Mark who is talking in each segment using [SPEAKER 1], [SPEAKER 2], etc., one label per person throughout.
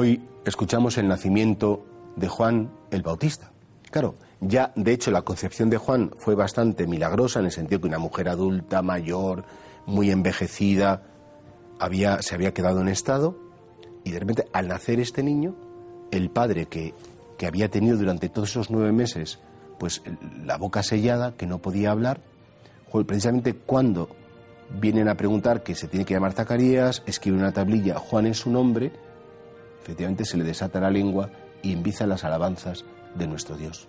[SPEAKER 1] Hoy escuchamos el nacimiento de Juan el Bautista. Claro, ya de hecho la concepción de Juan fue bastante milagrosa en el sentido que una mujer adulta, mayor, muy envejecida, había, se había quedado en estado y de repente al nacer este niño, el padre que, que había tenido durante todos esos nueve meses pues la boca sellada, que no podía hablar, precisamente cuando vienen a preguntar que se tiene que llamar Zacarías, escribe una tablilla, Juan es su nombre, efectivamente se le desata la lengua y empieza las alabanzas de nuestro Dios.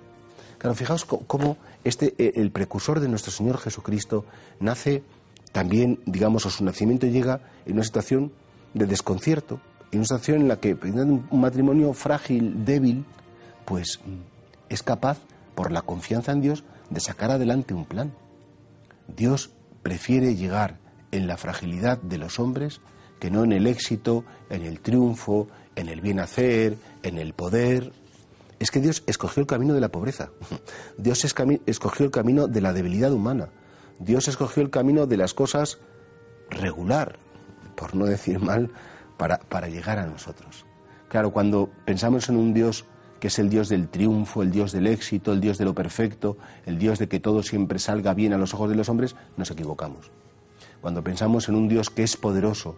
[SPEAKER 1] Claro, fijaos cómo este, eh, el precursor de nuestro Señor Jesucristo nace también, digamos, o su nacimiento llega en una situación de desconcierto, en una situación en la que un matrimonio frágil, débil, pues mm, es capaz, por la confianza en Dios, de sacar adelante un plan. Dios prefiere llegar en la fragilidad de los hombres que no en el éxito, en el triunfo, en el bien hacer, en el poder. Es que Dios escogió el camino de la pobreza. Dios escogió el camino de la debilidad humana. Dios escogió el camino de las cosas regular, por no decir mal, para, para llegar a nosotros. Claro, cuando pensamos en un Dios que es el Dios del triunfo, el Dios del éxito, el Dios de lo perfecto, el Dios de que todo siempre salga bien a los ojos de los hombres, nos equivocamos. Cuando pensamos en un Dios que es poderoso,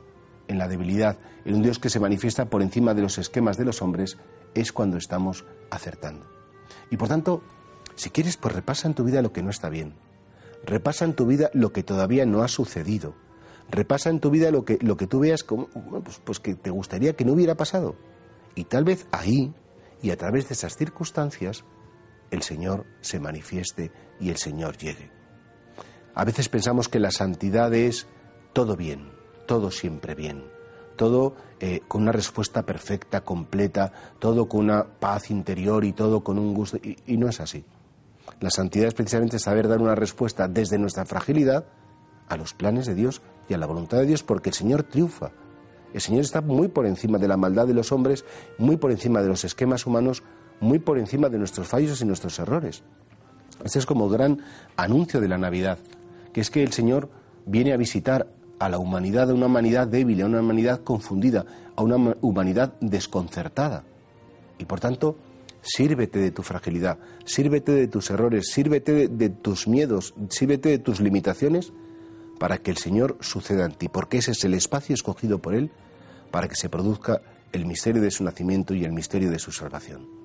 [SPEAKER 1] en la debilidad, en un Dios que se manifiesta por encima de los esquemas de los hombres, es cuando estamos acertando. Y por tanto, si quieres, pues repasa en tu vida lo que no está bien. Repasa en tu vida lo que todavía no ha sucedido. Repasa en tu vida lo que, lo que tú veas como, pues, pues que te gustaría que no hubiera pasado. Y tal vez ahí, y a través de esas circunstancias, el Señor se manifieste y el Señor llegue. A veces pensamos que la santidad es todo bien, todo siempre bien, todo eh, con una respuesta perfecta, completa, todo con una paz interior y todo con un gusto. Y, no es así. La santidad es precisamente saber dar una respuesta desde nuestra fragilidad a los planes de Dios y a la voluntad de Dios, porque el Señor triunfa. El Señor está muy por encima de la maldad de los hombres, muy por encima de los esquemas humanos, muy por encima de nuestros fallos y nuestros errores. Este es como gran anuncio de la Navidad, que es que el Señor viene a visitar a la humanidad, a una humanidad débil, a una humanidad confundida, a una humanidad desconcertada. Y por tanto, sírvete de tu fragilidad, sírvete de tus errores, sírvete de, tus miedos, sírvete de tus limitaciones para que el Señor suceda en ti, porque ese es el espacio escogido por Él para que se produzca el misterio de su nacimiento y el misterio de su salvación.